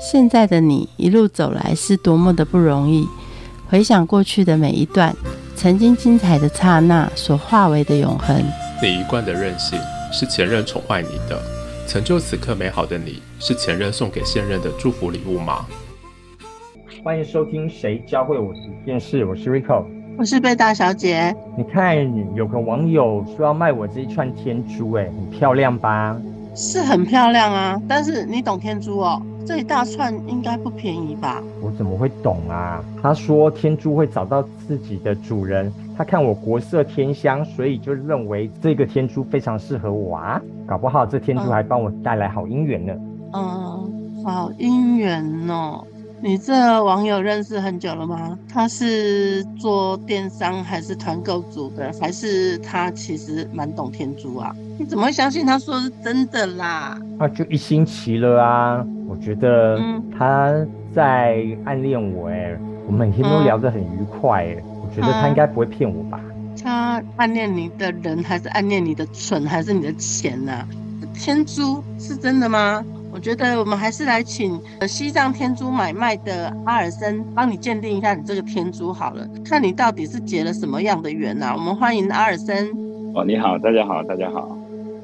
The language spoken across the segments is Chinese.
现在的你一路走来是多么的不容易。回想过去的每一段，曾经精彩的刹那所化为的永恒。你一贯的任性是前任宠坏你的，成就此刻美好的你是前任送给现任的祝福礼物吗？欢迎收听《谁教会我一件事》，我是 Rico，我是贝大小姐。你看，有个网友说要卖我这一串天珠，哎，很漂亮吧？是很漂亮啊，但是你懂天珠哦？这一大串应该不便宜吧？我怎么会懂啊？他说天珠会找到自己的主人，他看我国色天香，所以就认为这个天珠非常适合我啊。搞不好这天珠还帮我带来好姻缘呢。嗯，好姻缘哦。你这网友认识很久了吗？他是做电商还是团购组的？还是他其实蛮懂天珠啊？你怎么会相信他说是真的啦？那就一星期了啊！我觉得他在暗恋我哎，我们每天都聊得很愉快哎，我觉得他应该不会骗我吧？他暗恋你的人，还是暗恋你的蠢，还是你的钱呢？天珠是真的吗？我觉得我们还是来请西藏天珠买卖的阿尔森帮你鉴定一下你这个天珠好了，看你到底是结了什么样的缘呐。我们欢迎阿尔森。哦，你好，大家好，大家好。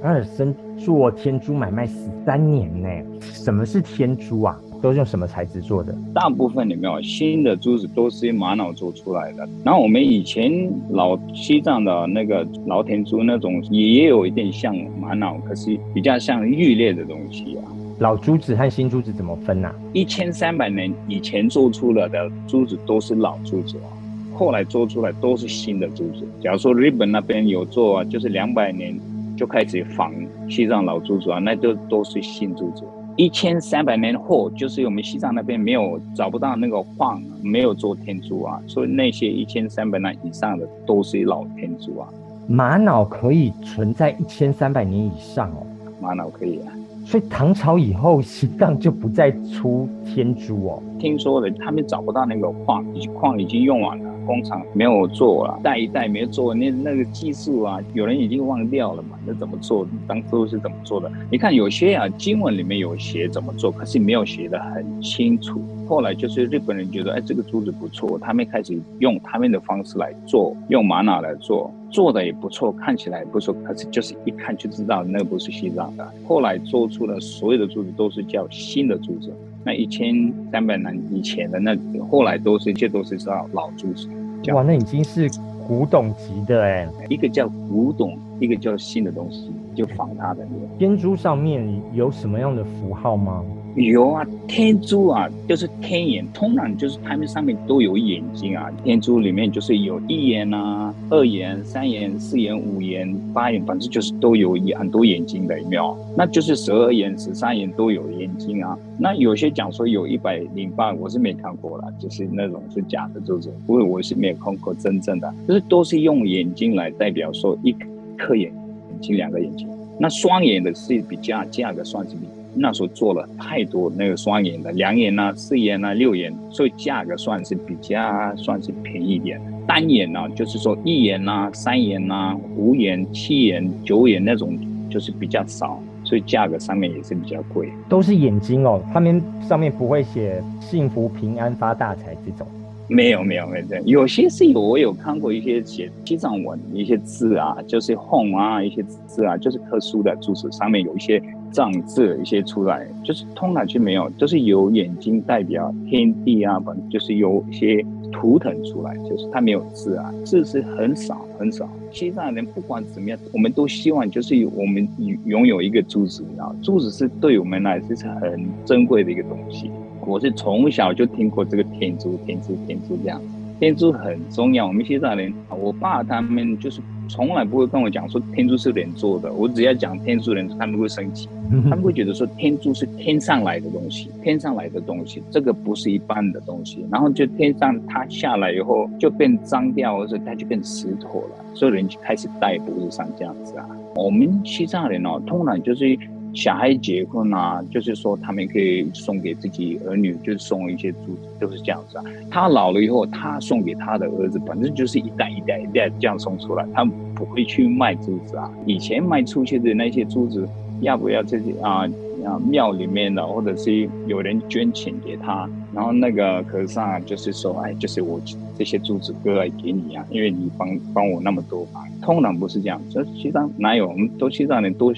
阿尔森做天珠买卖十三年呢，什么是天珠啊？都是用什么材质做的？大部分里面有新的珠子都是用玛瑙做出来的。然后我们以前老西藏的那个老天珠那种也有一点像玛瑙，可是比较像玉裂的东西啊。老珠子和新珠子怎么分呢？一千三百年以前做出来的珠子都是老珠子啊，后来做出来都是新的珠子。假如说日本那边有做，就是两百年就开始仿西藏老珠子啊，那都都是新珠子。一千三百年后，就是我们西藏那边没有找不到那个矿，没有做天珠啊，所以那些一千三百年以上的都是老天珠啊。玛瑙可以存在一千三百年以上哦，玛瑙可以啊。所以唐朝以后，西藏就不再出天珠哦。听说的，他们找不到那个矿，矿已经用完了，工厂没有做了，代一代没做，那那个技术啊，有人已经忘掉了嘛？那怎么做？当初是怎么做的？你看有些啊，经文里面有写怎么做，可是没有写的很清楚。后来就是日本人觉得，哎，这个珠子不错，他们开始用他们的方式来做，用玛瑙来做。做的也不错，看起来不错，可是就是一看就知道那个不是西藏的。后来做出的所有的珠子都是叫新的珠子，那一千三百年以前的那后来都是，这都是老老珠子。哇，那已经是古董级的哎，一个叫古董，一个叫新的东西，就仿它的。天珠上面有什么样的符号吗？有啊，天珠啊，就是天眼，通常就是它们上面都有眼睛啊。天珠里面就是有一眼啊、二眼、三眼、四眼、五眼、八眼，反正就是都有很多眼睛的，有没有？那就是十二眼、十三眼都有眼睛啊。那有些讲说有一百零八，我是没看过了，就是那种是假的，就是不过我是没有看过真正的，就是都是用眼睛来代表说一颗眼眼睛、两个眼睛。那双眼的是比价价格算是比。那时候做了太多那个双眼的，两眼呐、四眼呐、六眼，所以价格算是比较算是便宜一点。单眼呢，就是说一眼呐、三眼呐、五眼、七眼、九眼那种，就是比较少，所以价格上面也是比较贵。都是眼睛哦，他们上面不会写幸福、平安、发大财这种。没有没有没有，有些是有，我有看过一些写西藏文一些字啊，就是 home 啊一些字啊，就是特殊的珠子上面有一些藏字一些出来，就是通常就没有，就是有眼睛代表天地啊，反正就是有一些图腾出来，就是它没有字啊，字是很少很少。西藏人不管怎么样，我们都希望就是我们拥有一个珠子，你知道，珠子是对我们来说是很珍贵的一个东西。我是从小就听过这个天珠，天珠，天珠这样。天珠很重要，我们西藏人，我爸他们就是从来不会跟我讲说天珠是人做的。我只要讲天珠人，他们会生气，他们会觉得说天珠是天上来的东西，天上来的东西，这个不是一般的东西。然后就天上它下来以后就变脏掉，或者它就变石头了，所以人就开始戴脖子上这样子啊。我们西藏人哦，通常就是。小孩结婚啊，就是说他们可以送给自己儿女，就是送一些珠子，都是这样子啊。他老了以后，他送给他的儿子，反正就是一代一代一代这样送出来，他不会去卖珠子啊。以前卖出去的那些珠子，要不要这些啊？啊庙里面的，或者是有人捐钱给他，然后那个和尚就是说，哎，就是我这些珠子割来给你啊，因为你帮帮我那么多忙。通常不是这样，这西藏哪有？我们都西藏人都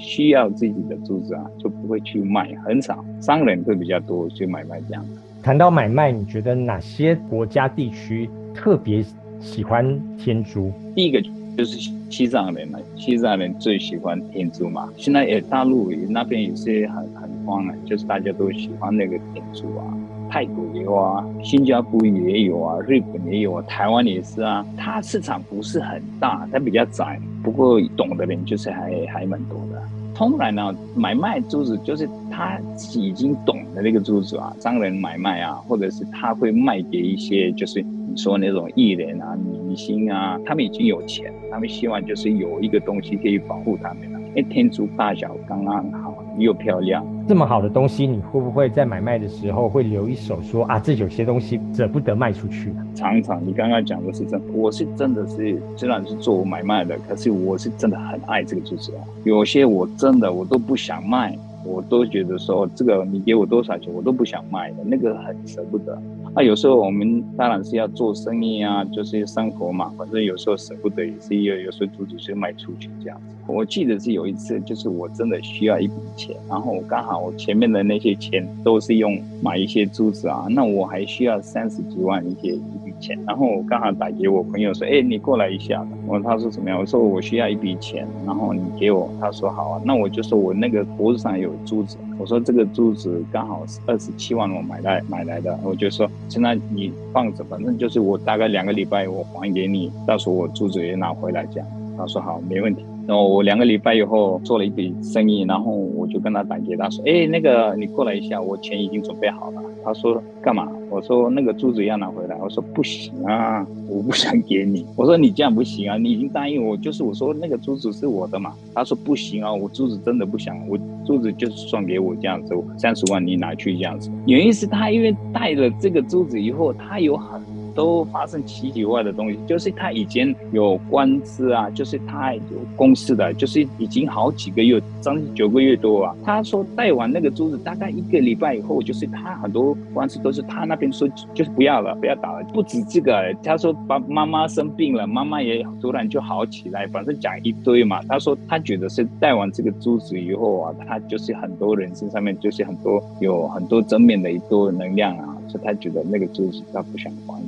需要自己的珠子啊，就不会去卖，很少商人会比较多去买卖这样。谈到买卖，你觉得哪些国家地区特别喜欢天珠？第一个就是西藏人了，西藏人最喜欢天珠嘛。现在也大陆那边也是很很慌啊，就是大家都喜欢那个天珠啊。泰国也有啊，新加坡也有啊，日本也有啊，台湾也是啊。它市场不是很大，它比较窄，不过懂的人就是还还蛮多的。通常呢，买卖珠子就是他已经懂的那个珠子啊，商人买卖啊，或者是他会卖给一些就是你说那种艺人啊、明星啊，他们已经有钱，他们希望就是有一个东西可以保护他们了。哎，天珠大小刚刚好，又漂亮，这么好的东西，你会不会在买卖的时候会留一手，说啊，这有些东西舍不得卖出去？常常，你刚刚讲的是真，我是真的是虽然是做买卖的，可是我是真的很爱这个珠子啊。有些我真的我都不想卖，我都觉得说这个你给我多少钱，我都不想卖的，那个很舍不得。那，有时候我们当然是要做生意啊，就是生活嘛，反正有时候舍不得也是有，有时候珠子就卖出去这样子。我记得是有一次，就是我真的需要一笔钱，然后刚好我前面的那些钱都是用买一些珠子啊，那我还需要三十几万一些一笔钱，然后我刚好打给我朋友说，哎，你过来一下。我他说怎么样？我说我需要一笔钱，然后你给我。他说好啊，那我就说我那个脖子上有珠子，我说这个珠子刚好是二十七万我买来买来的，我就说现在你放着，反正就是我大概两个礼拜我还给你，到时候我珠子也拿回来这样。他说好，没问题。然后我两个礼拜以后做了一笔生意，然后我就跟他打给他说，哎，那个你过来一下，我钱已经准备好了。他说干嘛？我说那个珠子要拿回来。我说不行啊，我不想给你。我说你这样不行啊，你已经答应我，就是我说那个珠子是我的嘛。他说不行啊，我珠子真的不想，我珠子就是算给我这样子，三十万你拿去这样子。原因是他因为带了这个珠子以后，他有很。都发生奇奇怪怪的东西，就是他以前有官司啊，就是他有公司的，就是已经好几个月，将近九个月多啊。他说带完那个珠子，大概一个礼拜以后，就是他很多官司都是他那边说，就是不要了，不要打了。不止这个，他说把妈妈生病了，妈妈也突然就好起来，反正讲一堆嘛。他说他觉得是带完这个珠子以后啊，他就是很多人身上面就是很多有很多正面的一多能量啊，所以他觉得那个珠子他不想还。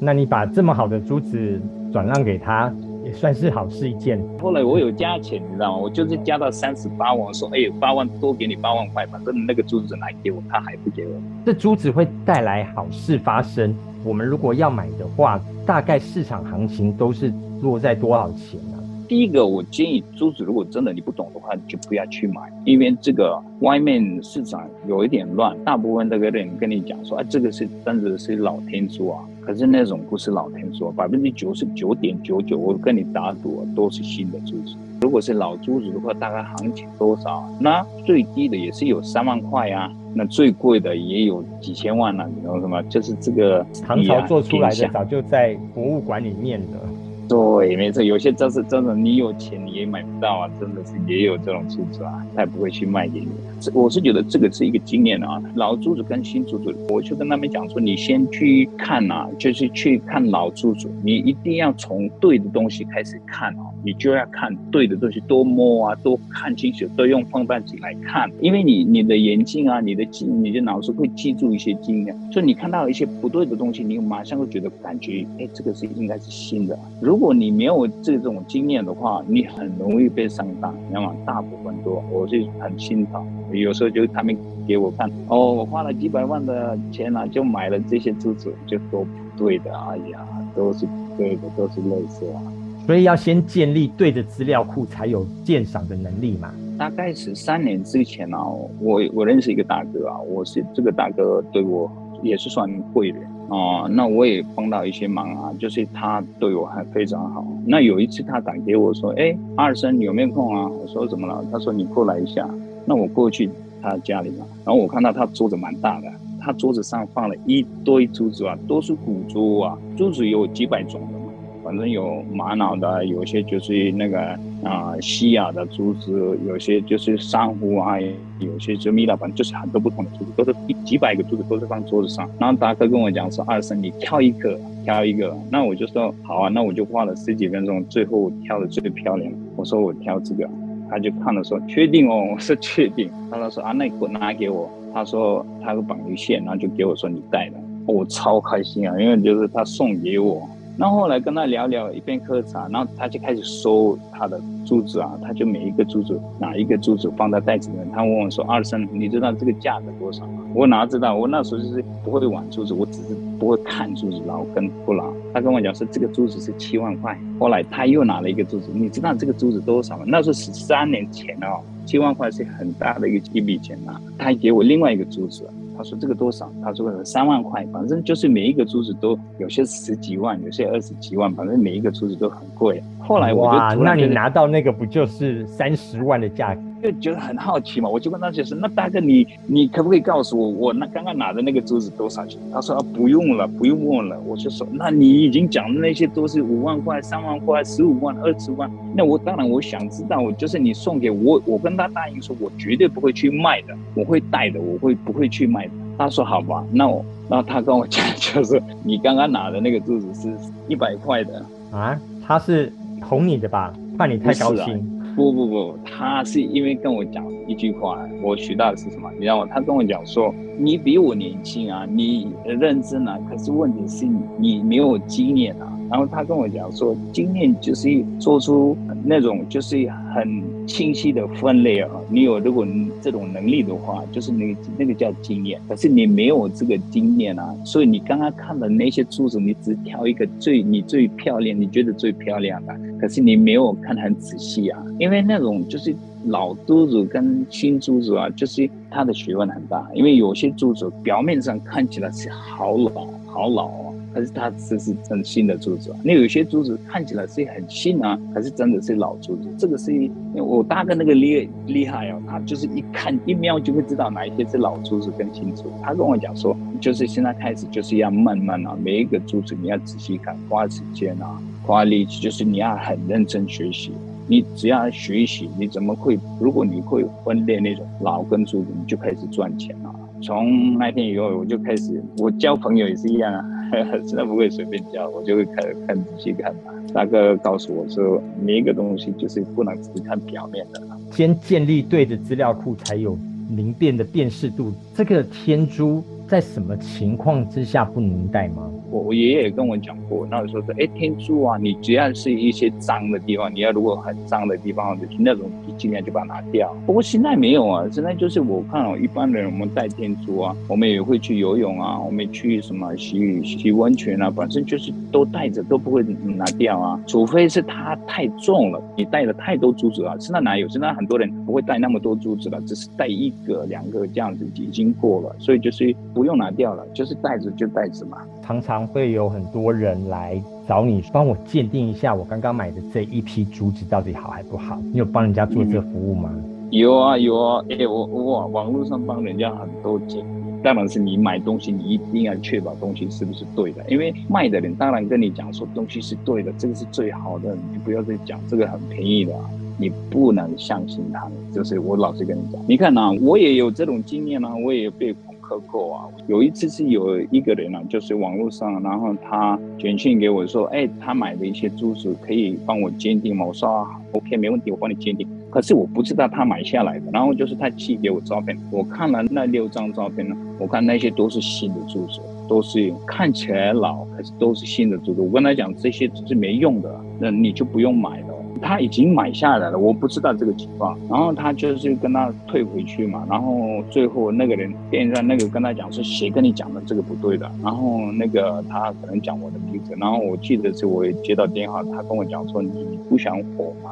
那你把这么好的珠子转让给他，也算是好事一件。后来我有加钱，你知道吗？我就是加到三十八万，说哎，八万多给你八万块，反正那个珠子拿给我，他还不给我。这珠子会带来好事发生。我们如果要买的话，大概市场行情都是落在多少钱呢？第一个，我建议珠子如果真的你不懂的话，就不要去买，因为这个外面市场有一点乱，大部分这个人跟你讲说，哎，这个是真的是老天珠啊。可是那种不是老天珠，百分之九十九点九九，我跟你打赌都是新的珠子。如果是老珠子的话，大概行情多少？那最低的也是有三万块啊，那最贵的也有几千万呢。你知道什么？就是这个唐朝做出来的，早就在博物馆里面的。对，没错，有些真是真的，你有钱你也买不到啊，真的是也有这种珠子啊，他也不会去卖给你。这我是觉得这个是一个经验啊，老珠子跟新珠子，我就跟他们讲说，你先去看啊，就是去看老珠子，你一定要从对的东西开始看啊，你就要看对的东西，多摸啊，多看清楚，多用放大镜来看，因为你你的眼睛啊，你的记，你的脑子会记住一些经验，所以你看到一些不对的东西，你马上会觉得感觉，哎，这个是应该是新的。如如果你没有这种经验的话，你很容易被上当，你知道吗？大部分都，我是很心疼。有时候就他们给我看，哦，我花了几百万的钱呢，就买了这些珠子，就都不对的。哎呀，都是对的，都是类似啊。所以要先建立对的资料库，才有鉴赏的能力嘛。大概是三年之前啊，我我认识一个大哥啊，我是这个大哥对我也是算贵人。哦，那我也帮到一些忙啊，就是他对我还非常好。那有一次他打给我说：“哎，阿尔森有没有空啊？”我说：“怎么了？”他说：“你过来一下。”那我过去他家里嘛，然后我看到他桌子蛮大的，他桌子上放了一堆珠子啊，都是古珠啊，珠子有几百种的嘛。反正有玛瑙的，有些就是那个啊西亚的珠子，有些就是珊瑚啊，有些就米拉，反正就是很多不同的珠子，都是一几百个珠子都是放桌子上。然后达哥跟我讲说，二生你挑一个，挑一个。那我就说好啊，那我就花了十几分钟，最后挑的最漂亮。我说我挑这个，他就看了说确定哦，我说确定。他说啊，那给我拿给我。他说他有绑鱼线，然后就给我说你带的，我超开心啊，因为就是他送给我。然后后来跟他聊聊，一边喝茶，然后他就开始收他的珠子啊，他就每一个珠子拿一个珠子放在袋子里面。他问我说：“二生，你知道这个价格多少吗？”我哪知道？我那时候就是不会玩珠子，我只是不会看珠子老跟不老。他跟我讲说这个珠子是七万块。后来他又拿了一个珠子，你知道这个珠子多少吗？那是十三年前哦，七万块是很大的一个一笔钱呐。他还给我另外一个珠子。他说这个多少？他说三万块，反正就是每一个珠子都有些十几万，有些二十几万，反正每一个珠子都很贵。后来我就那你拿到那个不就是三十万的价格？就觉得很好奇嘛，我就问他就是，那大哥你你可不可以告诉我，我那刚刚拿的那个珠子多少钱？他说啊不用了，不用问了。我就说那你已经讲的那些都是五万块、三万块、十五万、二十万，那我当然我想知道，我就是你送给我，我跟他答应说，我绝对不会去卖的，我会带的，我会不会去卖的？他说好吧，那我那他跟我讲就是你刚刚拿的那个珠子是一百块的啊，他是哄你的吧？怕你太高兴。不不不，他是因为跟我讲一句话，我学到的是什么？你知道吗？他跟我讲说，你比我年轻啊，你认真啊，可是问题是你没有经验啊。然后他跟我讲说，经验就是做出那种就是很清晰的分类啊。你有如果这种能力的话，就是那个那个叫经验。可是你没有这个经验啊，所以你刚刚看的那些珠子，你只挑一个最你最漂亮，你觉得最漂亮的，可是你没有看很仔细啊。因为那种就是老珠子跟新珠子啊，就是它的学问很大。因为有些珠子表面上看起来是好老好老啊。可是它这是真新的珠子啊，那有些珠子看起来是很新啊，还是真的是老珠子。这个是因为我大哥那个厉厉害哦，他就是一看一瞄就会知道哪一些是老珠子跟新珠。他跟我讲说，就是现在开始就是要慢慢啊，每一个珠子你要仔细看，花时间啊，花力气，就是你要很认真学习。你只要学习，你怎么会？如果你会分辨那种老跟珠子，你就开始赚钱了。从那天以后，我就开始，我交朋友也是一样啊，真的不会随便教，我就会看看仔细看吧。大哥告诉我说，每一个东西就是不能只看表面的，先建立对的资料库，才有明辨的辨识度。这个天珠在什么情况之下不能戴吗？我我爷爷也跟我讲过，那时候说，哎，天珠啊，你只要是一些脏的地方，你要如果很脏的地方，就是那种尽量就把它拿掉。不过现在没有啊，现在就是我看哦，一般人我们戴天珠啊，我们也会去游泳啊，我们去什么洗洗温泉啊，反正就是都带着，都不会拿掉啊，除非是它太重了，你带了太多珠子啊。现在哪有？现在很多人不会带那么多珠子了，只是带一个两个这样子已经过了，所以就是不用拿掉了，就是袋子就袋子嘛。常常会有很多人来找你，帮我鉴定一下我刚刚买的这一批竹子到底好还不好？你有帮人家做这服务吗？有啊有啊，哎我我网络上帮人家很多鉴定，当然是你买东西你一定要确保东西是不是对的，因为卖的人当然跟你讲说东西是对的，这个是最好的，你不要再讲这个很便宜的，你不能相信他们，就是我老实跟你讲，你看呐，我也有这种经验啊，我也被。克扣啊！有一次是有一个人啊，就是网络上，然后他简讯给我说，哎，他买的一些珠子可以帮我鉴定吗？我说 OK，没问题，我帮你鉴定。可是我不知道他买下来的，然后就是他寄给我照片，我看了那六张照片呢，我看那些都是新的珠子，都是看起来老，可是都是新的珠子。我跟他讲这些是没用的，那你就不用买。他已经买下来了，我不知道这个情况，然后他就是跟他退回去嘛，然后最后那个人店上那个跟他讲是谁跟你讲的这个不对的，然后那个他可能讲我的名字，然后我记得是我接到电话，他跟我讲说你不想火嘛，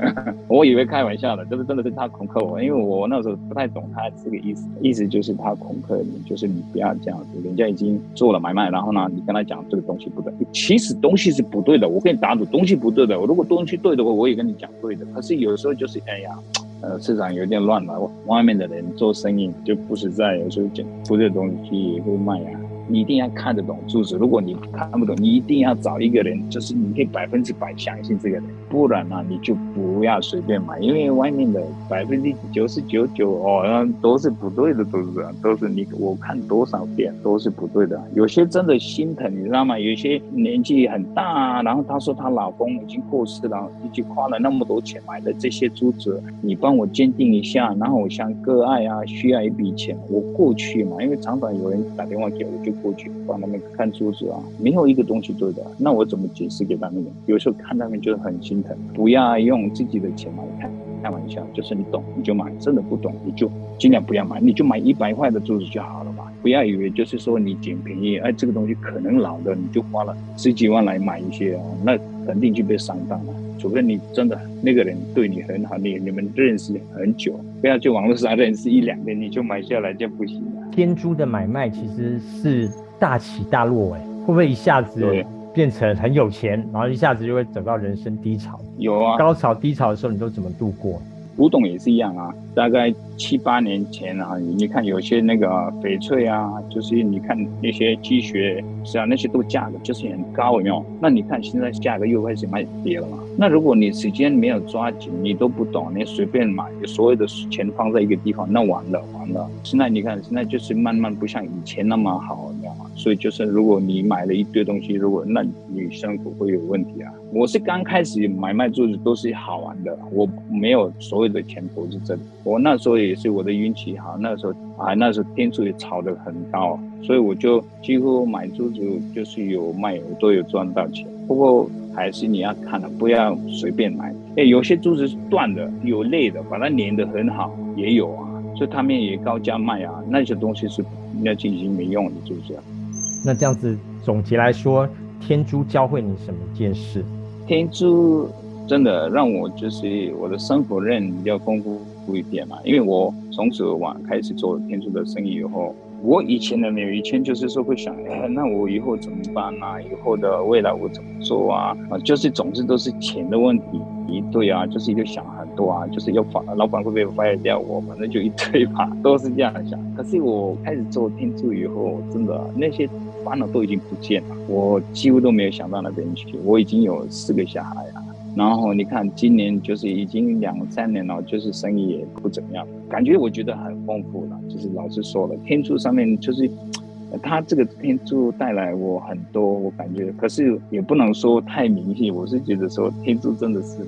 我以为开玩笑的，就是真的是他恐吓我，因为我那时候不太懂他这个意思，意思就是他恐吓你，就是你不要这样子，人家已经做了买卖，然后呢你跟他讲这个东西不对，其实东西是不对的，我跟你打赌东西不对的，我如果东西对的。我我也跟你讲对的，可是有时候就是哎呀，呃，市场有点乱了，外面的人做生意就不实在，有时候捡不对东西也会卖啊。你一定要看得懂珠子。如果你看不懂，你一定要找一个人，就是你可以百分之百相信这个人，不然呢，你就不要随便买，因为外面的百分之九十九九哦，都是不对的，都是都是你我看多少遍都是不对的。有些真的心疼，你知道吗？有些年纪很大，然后她说她老公已经过世了，已经花了那么多钱买的这些珠子，你帮我鉴定一下，然后我想割爱啊，需要一笔钱，我过去嘛，因为常常有人打电话给我，就过去帮他们看珠子啊，没有一个东西对的，那我怎么解释给他们？有时候看他们就很心疼，不要用自己的钱来看。开玩笑，就是你懂你就买，真的不懂你就尽量不要买，你就买一百块的珠子就好了嘛。不要以为就是说你捡便宜，哎，这个东西可能老的，你就花了十几万来买一些啊，那肯定就被上当了。除非你真的那个人对你很好，你你们认识很久，不要就网络上认识一两天你就买下来就不行了。天珠的买卖其实是大起大落，哎，会不会一下子？变成很有钱，然后一下子就会走到人生低潮。有啊，高潮低潮的时候，你都怎么度过？古董也是一样啊，大概七八年前啊，你看有些那个翡翠啊，就是你看那些积雪是啊，那些都价格就是很高，有没有？那你看现在价格又开始卖跌了嘛？那如果你时间没有抓紧，你都不懂，你随便买，所有的钱放在一个地方，那完了完了。现在你看，现在就是慢慢不像以前那么好，你知道吗？所以就是如果你买了一堆东西，如果那女生不会有问题啊。我是刚开始买卖珠子都是好玩的，我没有所有的钱投资这里。我那时候也是我的运气好，那时候啊那时候天数也炒得很高，所以我就几乎买珠子就是有卖，我都有赚到钱。不过还是你要看的，不要随便买。哎，有些珠子是断的，有裂的，把它粘得很好也有啊，所以他们也高价卖啊。那些东西是那进行没用的，就是这样。那这样子总结来说，天珠教会你什么件事？天珠真的让我就是我的生活认比较丰富一点嘛，因为我从昨晚开始做天珠的生意以后，我以前的没有，以前就是说会想，哎，那我以后怎么办啊？以后的未来我怎么做啊？啊，就是总之都是钱的问题，一对啊，就是一个想很多啊，就是要发老板会不会 fire 掉我，反正就一堆吧，都是这样想。可是我开始做天珠以后，真的那些。烦恼都已经不见了，我几乎都没有想到那边去。我已经有四个小孩了，然后你看今年就是已经两三年了，就是生意也不怎么样，感觉我觉得很丰富了。就是老实说了，天柱上面就是，他这个天柱带来我很多，我感觉，可是也不能说太明显。我是觉得说天柱真的是，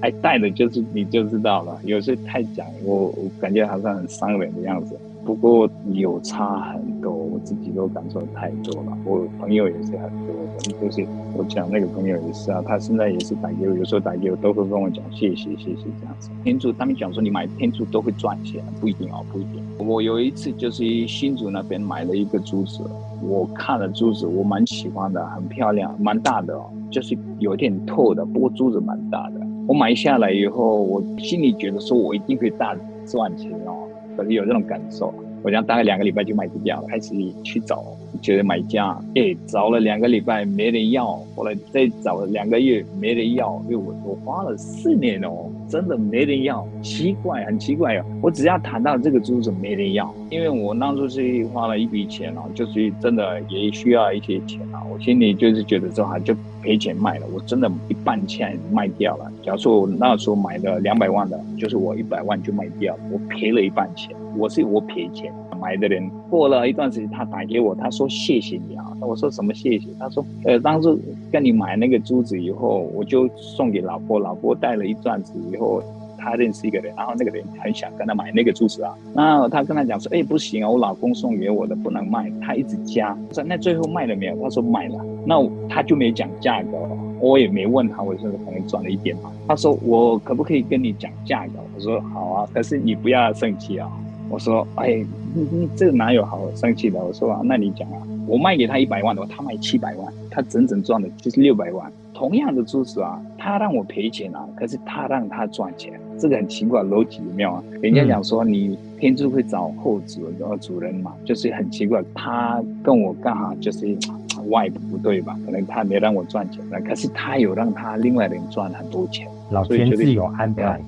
哎带的就是你就知道了，有时太讲，我我感觉好像很伤人的样子。不过有差很多，自己都感受太多了。我朋友也是很多，就是我讲那个朋友也是啊，他现在也是打给我，有时候打给我都会跟我讲谢谢谢谢这样子。天珠他们讲说你买天珠都会赚钱，不一定哦，不一定。我有一次就是新竹那边买了一个珠子，我看了珠子，我蛮喜欢的，很漂亮，蛮大的哦，就是有点透的，不过珠子蛮大的。我买下来以后，我心里觉得说我一定会大赚钱哦。可是有这种感受，我讲大概两个礼拜就卖不掉，开始去找，觉得买家，哎，找了两个礼拜没人要，后来再找了两个月没人要，因为我我花了四年哦，真的没人要，奇怪，很奇怪哦。我只要谈到这个珠子没人要，因为我当初是花了一笔钱哦，就是真的也需要一些钱啊，我心里就是觉得说啊就。赔钱卖了，我真的一半钱卖掉了。假如说我那时候买的两百万的，就是我一百万就卖掉，我赔了一半钱。我是我赔钱买的人，过了一段时间，他打给我，他说谢谢你啊。我说什么谢谢？他说呃，当初跟你买那个珠子以后，我就送给老婆，老婆戴了一钻子以后。我他认识一个人，然后那个人很想跟他买那个珠子啊，那他跟他讲说，哎，不行啊，我老公送给我的不能卖，他一直加，说那最后卖了没有？他说卖了，那他就没讲价格，我也没问他，我说可能赚了一点嘛。他说我可不可以跟你讲价格？我说好啊，可是你不要生气啊。我说哎，你你这哪有好生气的？我说啊，那你讲啊，我卖给他一百万的话，他卖七百万，他整整赚的就是六百万。同样的珠子啊，他让我赔钱啊，可是他让他赚钱，这个很奇怪，逻辑有没有啊？人家讲说你天珠会找后主，然后主人嘛，就是很奇怪。他跟我刚好就是 外部不对吧？可能他没让我赚钱，可是他有让他另外人赚很多钱。老天自有安排，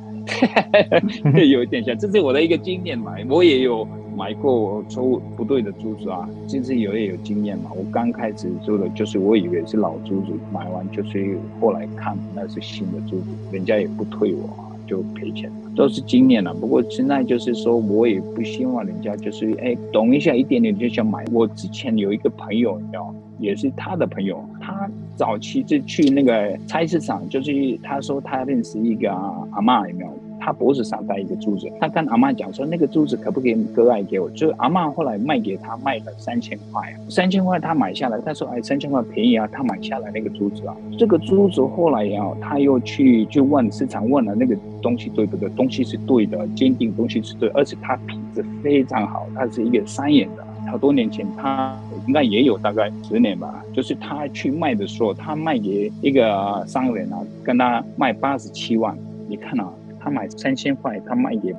有一点像，这是我的一个经验嘛。我也有买过错不对的珠子啊，其实有也有经验嘛。我刚开始做的就是我以为是老珠子，买完就是后来看那是新的珠子，人家也不退我，就赔钱，都是经验了。不过现在就是说我也不希望人家就是哎懂一下一点点就想买。我之前有一个朋友，你知道，也是他的朋友，他早期就去那个菜市场，就是他说他认识一个阿妈，有没有？他脖子上戴一个珠子，他跟阿妈讲说，那个珠子可不可以割爱给我？就是阿妈后来卖给他，卖了三千块，三千块他买下来，他说哎，三千块便宜啊，他买下来那个珠子啊，这个珠子后来呀，他又去就问市场问了那个东西对不对？东西是对的，坚定东西是对，而且它品质非常好，它是一个三眼的。好多年前他应该也有大概十年吧，就是他去卖的时候，他卖给一个商人啊，跟他卖八十七万，你看啊。他买三千块，他卖给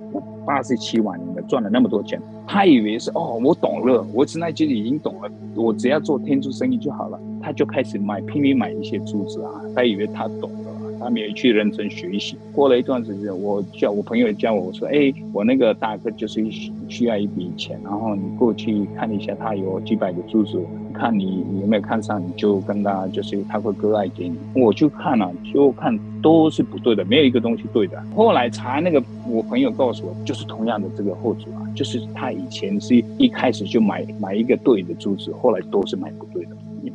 八十七万，的赚了那么多钱，他以为是哦，我懂了，我现在就已经懂了，我只要做天珠生意就好了，他就开始买，拼命买一些珠子啊，他以为他懂，他没有去认真学习。过了一段时间，我叫我朋友叫我我说，哎，我那个大哥就是需要一笔钱，然后你过去看一下，他有几百个珠子。看你有没有看上，你就跟他就是他会割爱给你。我就看了，就看都是不对的，没有一个东西对的。后来查那个，我朋友告诉我，就是同样的这个货主啊，就是他以前是一开始就买买一个对的珠子，后来都是买不对。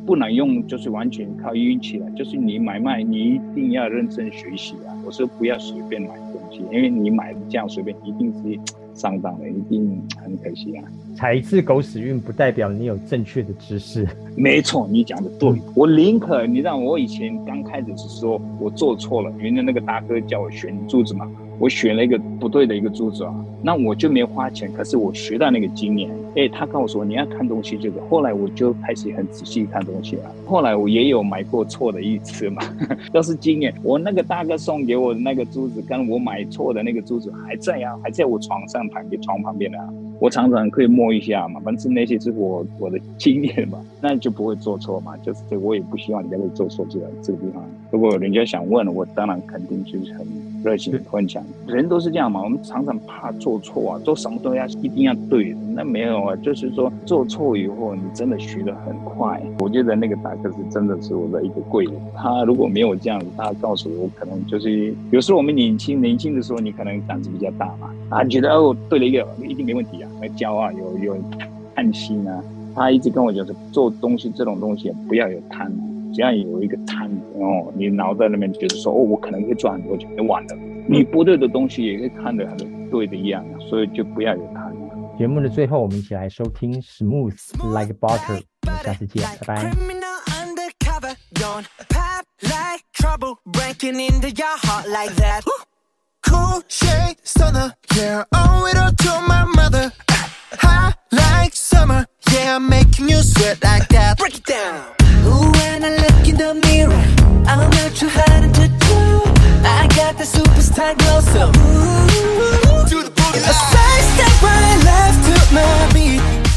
不能用就是完全靠运气了，就是你买卖你一定要认真学习啊。我说不要随便买东西，因为你买这样随便一定是。上当的，一定很可惜啊！踩一次狗屎运不代表你有正确的知识。没错，你讲的对。我宁可你让我以前刚开始是说我做错了，原来那个大哥叫我选柱子嘛。我选了一个不对的一个珠子啊，那我就没花钱，可是我学到那个经验。哎，他告诉我你要看东西这个，后来我就开始很仔细看东西了。后来我也有买过错的一次嘛，都是经验。我那个大哥送给我的那个珠子，跟我买错的那个珠子还在啊，还在我床上旁边床旁边的啊。我常常可以摸一下嘛，反正那些是我我的经验嘛，那就不会做错嘛。就是这，我也不希望人家会做错这个这个地方。如果人家想问，我当然肯定就是很。热情分享，人都是这样嘛。我们常常怕做错啊，做什么都要一定要对。那没有啊，就是说做错以后，你真的学得很快。我觉得那个大哥是真的是我的一个贵人。他如果没有这样子，他告诉我，可能就是有时候我们年轻年轻的时候，你可能胆子比较大嘛，啊，觉得哦对了一个一定没问题啊，那骄傲有有贪心啊。他一直跟我讲说，做东西这种东西不要有贪。只要有一个贪哦，你脑袋里面觉得说哦，我可能会赚很多钱，就完了。你不对的东西也会看得很对的一样，所以就不要有贪。节目的最后，我们一起来收听《Smooth Like Butter》，我们下次见，拜拜。Ooh, when I look in the mirror I'm not too hard to do. I got the superstar glow so. Ooh, ooh. Do the booty. A sidestep right left to my beat.